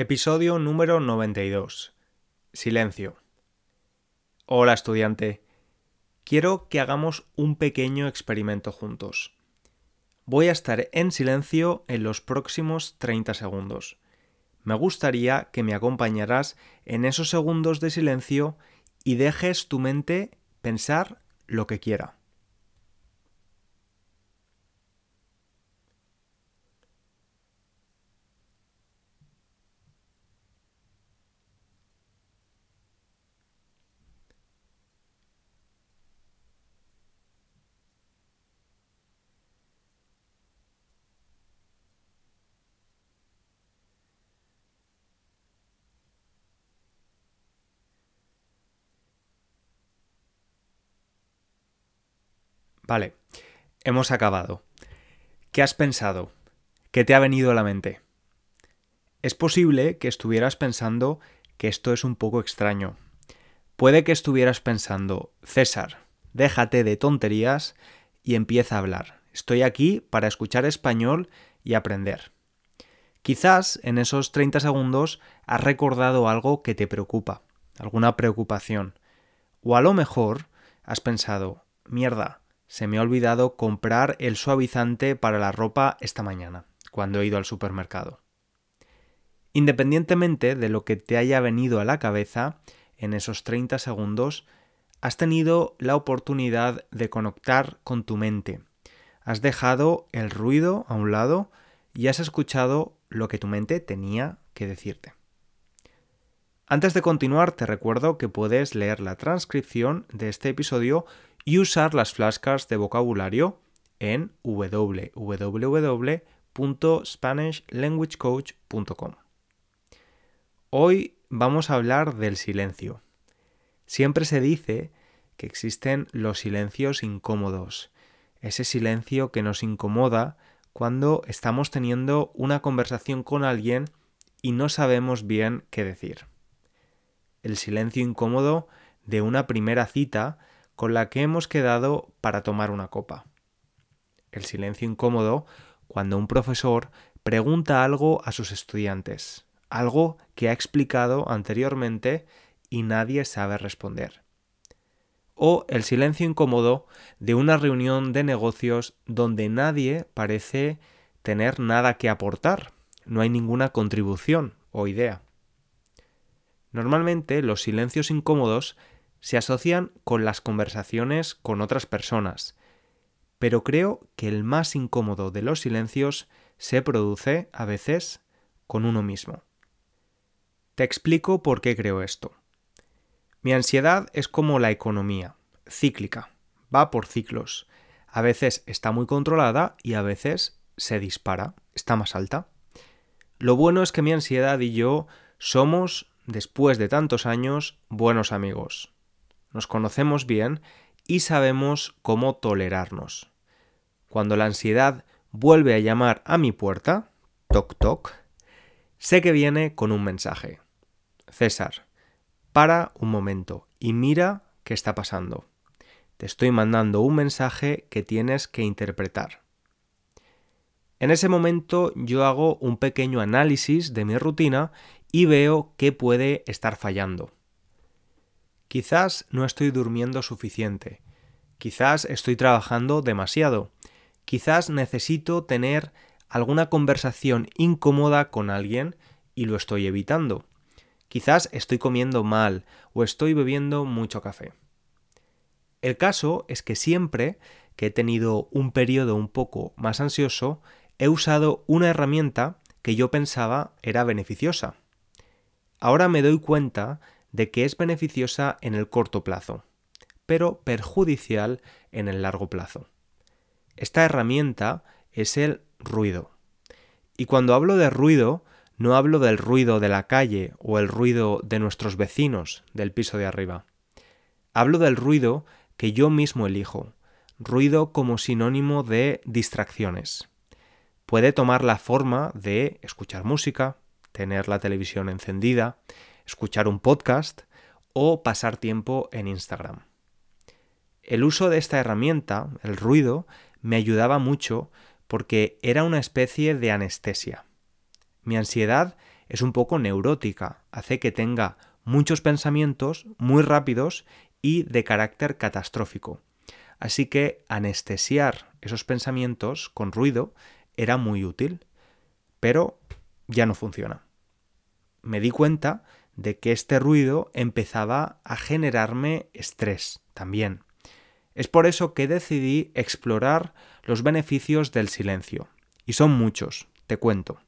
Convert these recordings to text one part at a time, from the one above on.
Episodio número 92. Silencio. Hola estudiante. Quiero que hagamos un pequeño experimento juntos. Voy a estar en silencio en los próximos 30 segundos. Me gustaría que me acompañaras en esos segundos de silencio y dejes tu mente pensar lo que quiera. Vale, hemos acabado. ¿Qué has pensado? ¿Qué te ha venido a la mente? Es posible que estuvieras pensando que esto es un poco extraño. Puede que estuvieras pensando, César, déjate de tonterías y empieza a hablar. Estoy aquí para escuchar español y aprender. Quizás en esos 30 segundos has recordado algo que te preocupa, alguna preocupación. O a lo mejor has pensado, mierda, se me ha olvidado comprar el suavizante para la ropa esta mañana, cuando he ido al supermercado. Independientemente de lo que te haya venido a la cabeza en esos 30 segundos, has tenido la oportunidad de conectar con tu mente. Has dejado el ruido a un lado y has escuchado lo que tu mente tenía que decirte. Antes de continuar, te recuerdo que puedes leer la transcripción de este episodio y usar las flashcards de vocabulario en www.spanishlanguagecoach.com. Hoy vamos a hablar del silencio. Siempre se dice que existen los silencios incómodos, ese silencio que nos incomoda cuando estamos teniendo una conversación con alguien y no sabemos bien qué decir. El silencio incómodo de una primera cita con la que hemos quedado para tomar una copa. El silencio incómodo cuando un profesor pregunta algo a sus estudiantes, algo que ha explicado anteriormente y nadie sabe responder. O el silencio incómodo de una reunión de negocios donde nadie parece tener nada que aportar, no hay ninguna contribución o idea. Normalmente los silencios incómodos se asocian con las conversaciones con otras personas, pero creo que el más incómodo de los silencios se produce a veces con uno mismo. Te explico por qué creo esto. Mi ansiedad es como la economía, cíclica, va por ciclos. A veces está muy controlada y a veces se dispara, está más alta. Lo bueno es que mi ansiedad y yo somos, después de tantos años, buenos amigos nos conocemos bien y sabemos cómo tolerarnos. Cuando la ansiedad vuelve a llamar a mi puerta, toc toc, sé que viene con un mensaje. César, para un momento y mira qué está pasando. Te estoy mandando un mensaje que tienes que interpretar. En ese momento yo hago un pequeño análisis de mi rutina y veo qué puede estar fallando. Quizás no estoy durmiendo suficiente. Quizás estoy trabajando demasiado. Quizás necesito tener alguna conversación incómoda con alguien y lo estoy evitando. Quizás estoy comiendo mal o estoy bebiendo mucho café. El caso es que siempre que he tenido un periodo un poco más ansioso, he usado una herramienta que yo pensaba era beneficiosa. Ahora me doy cuenta de que es beneficiosa en el corto plazo, pero perjudicial en el largo plazo. Esta herramienta es el ruido. Y cuando hablo de ruido, no hablo del ruido de la calle o el ruido de nuestros vecinos del piso de arriba. Hablo del ruido que yo mismo elijo, ruido como sinónimo de distracciones. Puede tomar la forma de escuchar música, tener la televisión encendida, escuchar un podcast o pasar tiempo en Instagram. El uso de esta herramienta, el ruido, me ayudaba mucho porque era una especie de anestesia. Mi ansiedad es un poco neurótica, hace que tenga muchos pensamientos muy rápidos y de carácter catastrófico. Así que anestesiar esos pensamientos con ruido era muy útil, pero ya no funciona. Me di cuenta de que este ruido empezaba a generarme estrés también. Es por eso que decidí explorar los beneficios del silencio. Y son muchos, te cuento.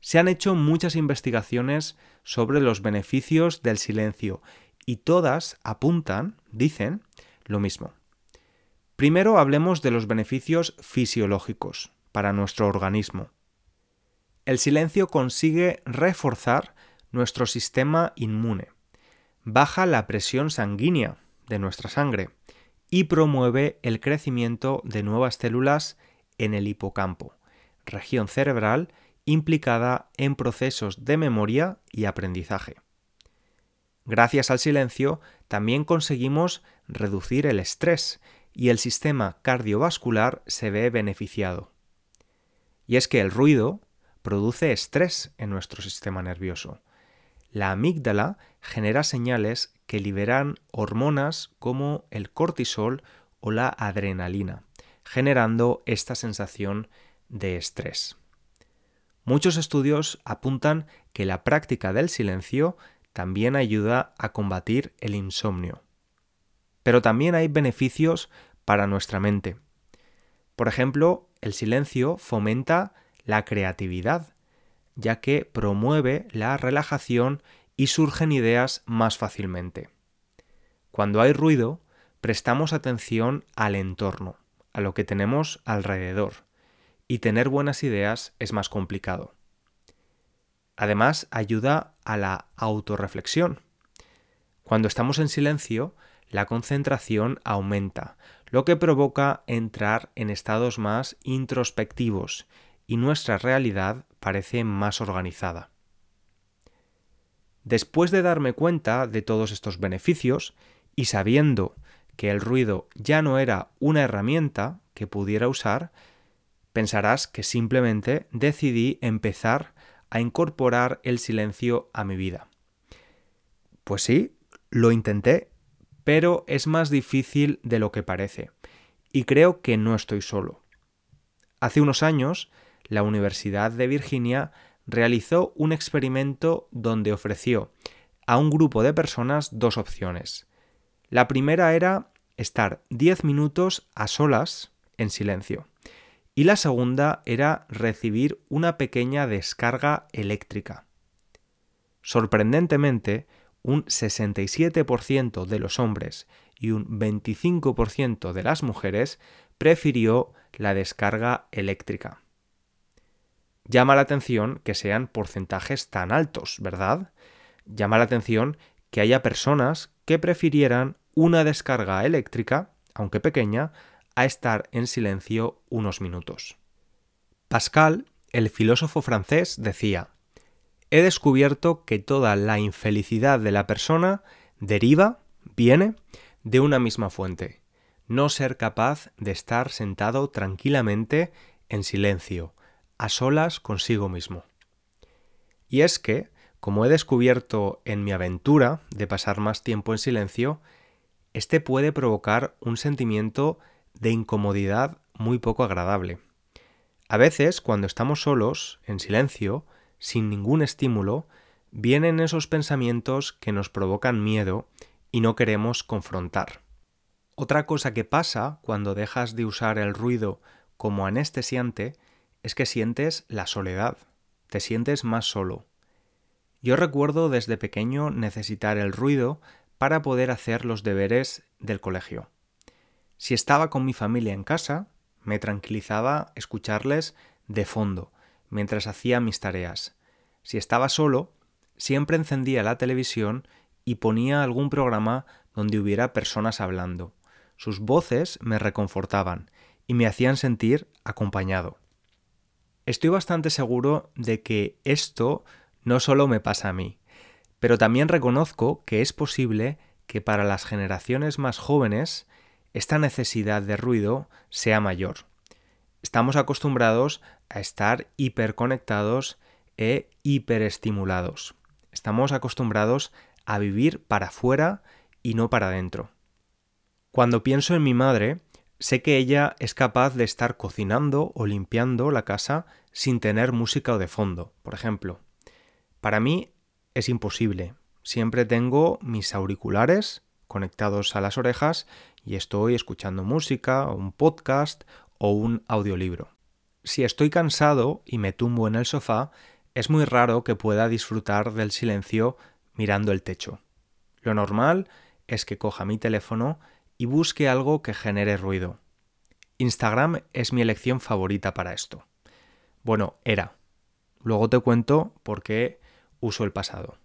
Se han hecho muchas investigaciones sobre los beneficios del silencio y todas apuntan, dicen, lo mismo. Primero hablemos de los beneficios fisiológicos para nuestro organismo. El silencio consigue reforzar nuestro sistema inmune, baja la presión sanguínea de nuestra sangre y promueve el crecimiento de nuevas células en el hipocampo, región cerebral implicada en procesos de memoria y aprendizaje. Gracias al silencio también conseguimos reducir el estrés y el sistema cardiovascular se ve beneficiado. Y es que el ruido produce estrés en nuestro sistema nervioso. La amígdala genera señales que liberan hormonas como el cortisol o la adrenalina, generando esta sensación de estrés. Muchos estudios apuntan que la práctica del silencio también ayuda a combatir el insomnio. Pero también hay beneficios para nuestra mente. Por ejemplo, el silencio fomenta la creatividad, ya que promueve la relajación y surgen ideas más fácilmente. Cuando hay ruido, prestamos atención al entorno, a lo que tenemos alrededor, y tener buenas ideas es más complicado. Además, ayuda a la autorreflexión. Cuando estamos en silencio, la concentración aumenta, lo que provoca entrar en estados más introspectivos y nuestra realidad parece más organizada. Después de darme cuenta de todos estos beneficios y sabiendo que el ruido ya no era una herramienta que pudiera usar, pensarás que simplemente decidí empezar a incorporar el silencio a mi vida. Pues sí, lo intenté, pero es más difícil de lo que parece, y creo que no estoy solo. Hace unos años, la Universidad de Virginia realizó un experimento donde ofreció a un grupo de personas dos opciones. La primera era estar 10 minutos a solas en silencio y la segunda era recibir una pequeña descarga eléctrica. Sorprendentemente, un 67% de los hombres y un 25% de las mujeres prefirió la descarga eléctrica. Llama la atención que sean porcentajes tan altos, ¿verdad? Llama la atención que haya personas que prefirieran una descarga eléctrica, aunque pequeña, a estar en silencio unos minutos. Pascal, el filósofo francés, decía, He descubierto que toda la infelicidad de la persona deriva, viene, de una misma fuente, no ser capaz de estar sentado tranquilamente en silencio, a solas consigo mismo. Y es que, como he descubierto en mi aventura de pasar más tiempo en silencio, este puede provocar un sentimiento de incomodidad muy poco agradable. A veces, cuando estamos solos, en silencio, sin ningún estímulo, vienen esos pensamientos que nos provocan miedo y no queremos confrontar. Otra cosa que pasa cuando dejas de usar el ruido como anestesiante es que sientes la soledad, te sientes más solo. Yo recuerdo desde pequeño necesitar el ruido para poder hacer los deberes del colegio. Si estaba con mi familia en casa, me tranquilizaba escucharles de fondo mientras hacía mis tareas. Si estaba solo, siempre encendía la televisión y ponía algún programa donde hubiera personas hablando. Sus voces me reconfortaban y me hacían sentir acompañado. Estoy bastante seguro de que esto no solo me pasa a mí, pero también reconozco que es posible que para las generaciones más jóvenes esta necesidad de ruido sea mayor. Estamos acostumbrados a estar hiperconectados e hiperestimulados. Estamos acostumbrados a vivir para afuera y no para adentro. Cuando pienso en mi madre, sé que ella es capaz de estar cocinando o limpiando la casa sin tener música de fondo, por ejemplo. Para mí es imposible. Siempre tengo mis auriculares conectados a las orejas y estoy escuchando música, un podcast o un audiolibro. Si estoy cansado y me tumbo en el sofá, es muy raro que pueda disfrutar del silencio mirando el techo. Lo normal es que coja mi teléfono y busque algo que genere ruido. Instagram es mi elección favorita para esto. Bueno, era. Luego te cuento por qué uso el pasado.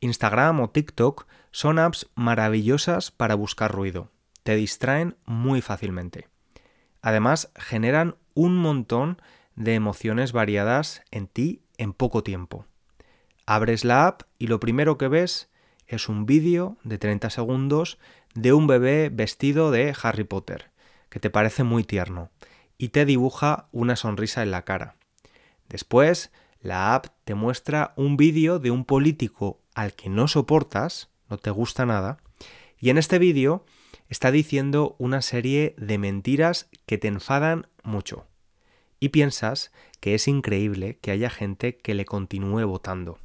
Instagram o TikTok son apps maravillosas para buscar ruido. Te distraen muy fácilmente. Además, generan un montón de emociones variadas en ti en poco tiempo. Abres la app y lo primero que ves es un vídeo de 30 segundos de un bebé vestido de Harry Potter, que te parece muy tierno, y te dibuja una sonrisa en la cara. Después, la app te muestra un vídeo de un político al que no soportas, no te gusta nada, y en este vídeo está diciendo una serie de mentiras que te enfadan mucho. Y piensas que es increíble que haya gente que le continúe votando.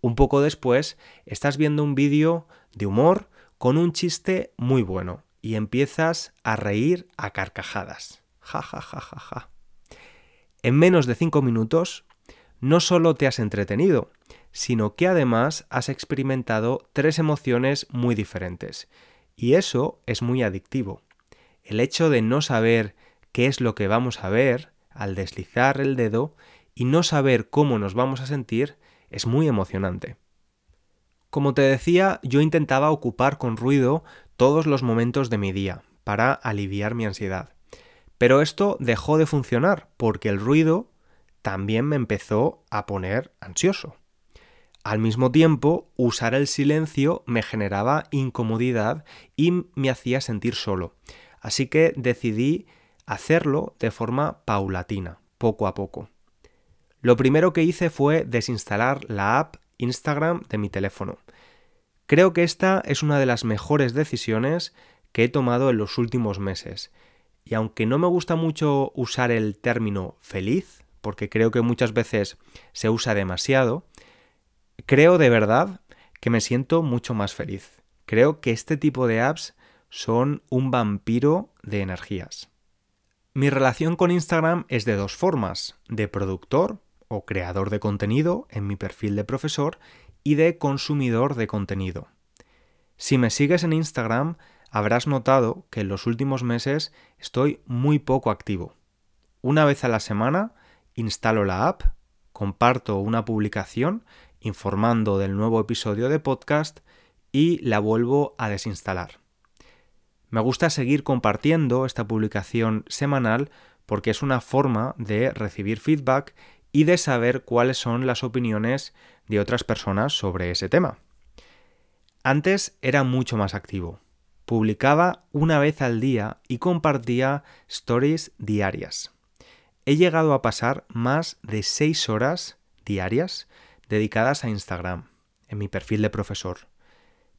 Un poco después estás viendo un vídeo de humor con un chiste muy bueno y empiezas a reír a carcajadas. Ja, ja, ja, ja, ja. En menos de cinco minutos, no solo te has entretenido, sino que además has experimentado tres emociones muy diferentes. Y eso es muy adictivo. El hecho de no saber qué es lo que vamos a ver al deslizar el dedo y no saber cómo nos vamos a sentir es muy emocionante. Como te decía, yo intentaba ocupar con ruido todos los momentos de mi día para aliviar mi ansiedad. Pero esto dejó de funcionar porque el ruido también me empezó a poner ansioso. Al mismo tiempo, usar el silencio me generaba incomodidad y me hacía sentir solo. Así que decidí hacerlo de forma paulatina, poco a poco. Lo primero que hice fue desinstalar la app Instagram de mi teléfono. Creo que esta es una de las mejores decisiones que he tomado en los últimos meses. Y aunque no me gusta mucho usar el término feliz, porque creo que muchas veces se usa demasiado, Creo de verdad que me siento mucho más feliz. Creo que este tipo de apps son un vampiro de energías. Mi relación con Instagram es de dos formas, de productor o creador de contenido en mi perfil de profesor y de consumidor de contenido. Si me sigues en Instagram, habrás notado que en los últimos meses estoy muy poco activo. Una vez a la semana instalo la app, comparto una publicación informando del nuevo episodio de podcast y la vuelvo a desinstalar. Me gusta seguir compartiendo esta publicación semanal porque es una forma de recibir feedback y de saber cuáles son las opiniones de otras personas sobre ese tema. Antes era mucho más activo. Publicaba una vez al día y compartía stories diarias. He llegado a pasar más de 6 horas diarias dedicadas a Instagram, en mi perfil de profesor.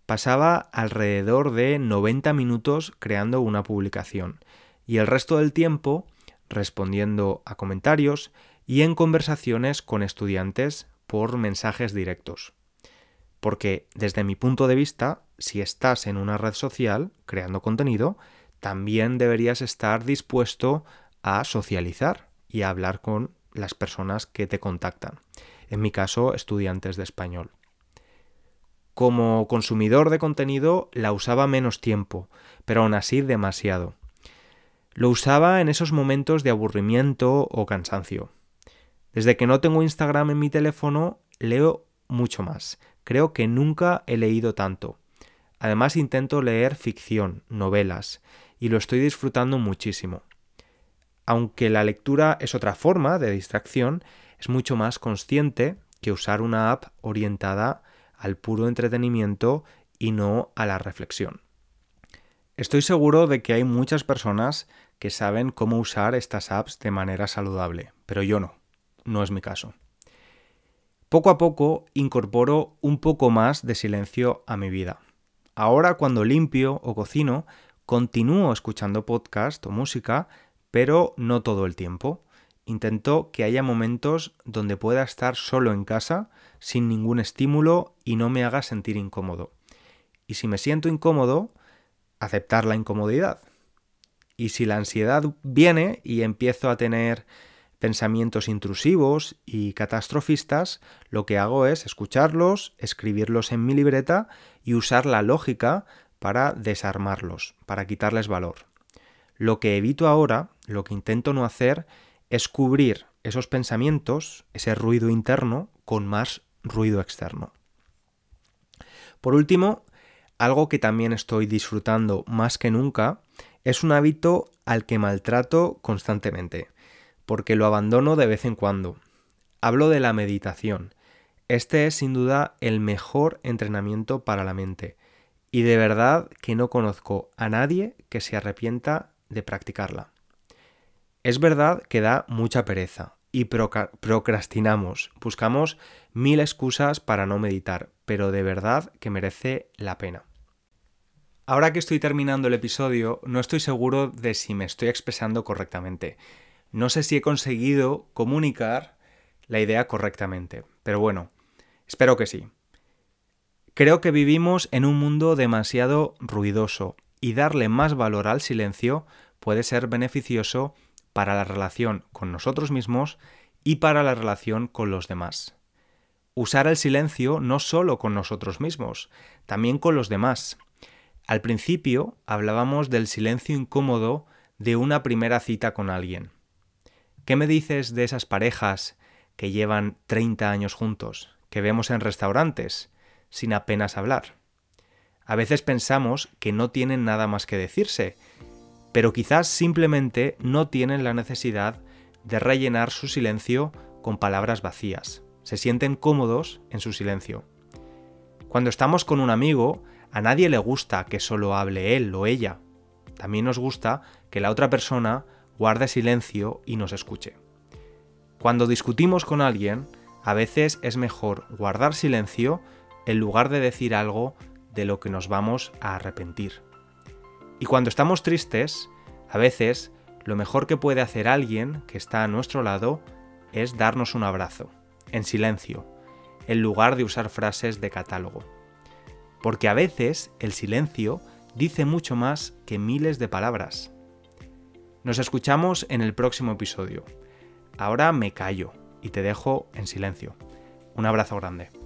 Pasaba alrededor de 90 minutos creando una publicación y el resto del tiempo respondiendo a comentarios y en conversaciones con estudiantes por mensajes directos. Porque desde mi punto de vista, si estás en una red social creando contenido, también deberías estar dispuesto a socializar y a hablar con las personas que te contactan en mi caso estudiantes de español. Como consumidor de contenido la usaba menos tiempo, pero aún así demasiado. Lo usaba en esos momentos de aburrimiento o cansancio. Desde que no tengo Instagram en mi teléfono, leo mucho más. Creo que nunca he leído tanto. Además intento leer ficción, novelas, y lo estoy disfrutando muchísimo. Aunque la lectura es otra forma de distracción, es mucho más consciente que usar una app orientada al puro entretenimiento y no a la reflexión. Estoy seguro de que hay muchas personas que saben cómo usar estas apps de manera saludable, pero yo no, no es mi caso. Poco a poco incorporo un poco más de silencio a mi vida. Ahora cuando limpio o cocino, continúo escuchando podcast o música, pero no todo el tiempo. Intento que haya momentos donde pueda estar solo en casa, sin ningún estímulo y no me haga sentir incómodo. Y si me siento incómodo, aceptar la incomodidad. Y si la ansiedad viene y empiezo a tener pensamientos intrusivos y catastrofistas, lo que hago es escucharlos, escribirlos en mi libreta y usar la lógica para desarmarlos, para quitarles valor. Lo que evito ahora, lo que intento no hacer, es cubrir esos pensamientos, ese ruido interno, con más ruido externo. Por último, algo que también estoy disfrutando más que nunca es un hábito al que maltrato constantemente porque lo abandono de vez en cuando. Hablo de la meditación. Este es sin duda el mejor entrenamiento para la mente, y de verdad que no conozco a nadie que se arrepienta de practicarla. Es verdad que da mucha pereza y procrastinamos, buscamos mil excusas para no meditar, pero de verdad que merece la pena. Ahora que estoy terminando el episodio, no estoy seguro de si me estoy expresando correctamente. No sé si he conseguido comunicar la idea correctamente, pero bueno, espero que sí. Creo que vivimos en un mundo demasiado ruidoso y darle más valor al silencio puede ser beneficioso para la relación con nosotros mismos y para la relación con los demás. Usar el silencio no solo con nosotros mismos, también con los demás. Al principio hablábamos del silencio incómodo de una primera cita con alguien. ¿Qué me dices de esas parejas que llevan 30 años juntos, que vemos en restaurantes, sin apenas hablar? A veces pensamos que no tienen nada más que decirse, pero quizás simplemente no tienen la necesidad de rellenar su silencio con palabras vacías. Se sienten cómodos en su silencio. Cuando estamos con un amigo, a nadie le gusta que solo hable él o ella. También nos gusta que la otra persona guarde silencio y nos escuche. Cuando discutimos con alguien, a veces es mejor guardar silencio en lugar de decir algo de lo que nos vamos a arrepentir. Y cuando estamos tristes, a veces lo mejor que puede hacer alguien que está a nuestro lado es darnos un abrazo, en silencio, en lugar de usar frases de catálogo. Porque a veces el silencio dice mucho más que miles de palabras. Nos escuchamos en el próximo episodio. Ahora me callo y te dejo en silencio. Un abrazo grande.